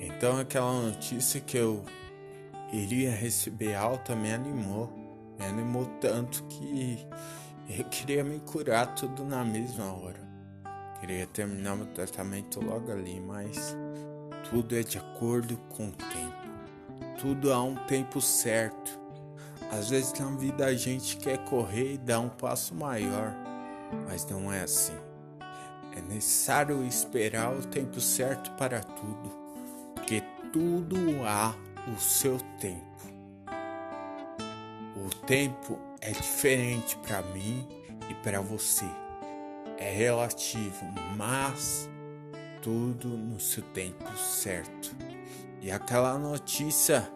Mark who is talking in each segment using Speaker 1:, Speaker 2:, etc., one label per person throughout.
Speaker 1: Então aquela notícia que eu iria receber alta me animou. Me animou tanto que eu queria me curar tudo na mesma hora. Queria terminar meu tratamento logo ali, mas tudo é de acordo com o tempo. Tudo há um tempo certo. Às vezes na vida a gente quer correr e dar um passo maior, mas não é assim. É necessário esperar o tempo certo para tudo, tudo há o seu tempo. O tempo é diferente para mim e para você. É relativo, mas tudo no seu tempo certo. E aquela notícia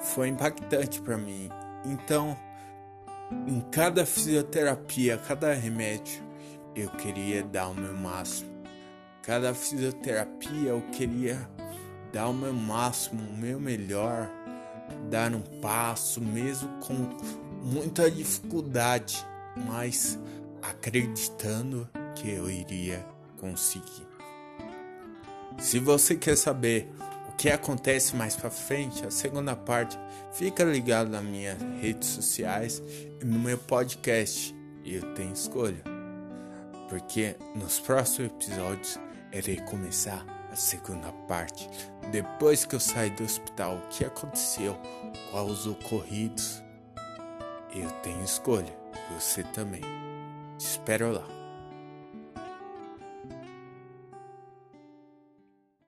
Speaker 1: foi impactante para mim. Então, em cada fisioterapia, cada remédio, eu queria dar o meu máximo. Cada fisioterapia eu queria dar o meu máximo, o meu melhor, dar um passo, mesmo com muita dificuldade, mas acreditando que eu iria conseguir. Se você quer saber o que acontece mais para frente, a segunda parte, fica ligado nas minhas redes sociais e no meu podcast. Eu tenho escolha, porque nos próximos episódios irei começar a segunda parte. Depois que eu saí do hospital, o que aconteceu? Quais os ocorridos? Eu tenho escolha, você também. Te espero lá.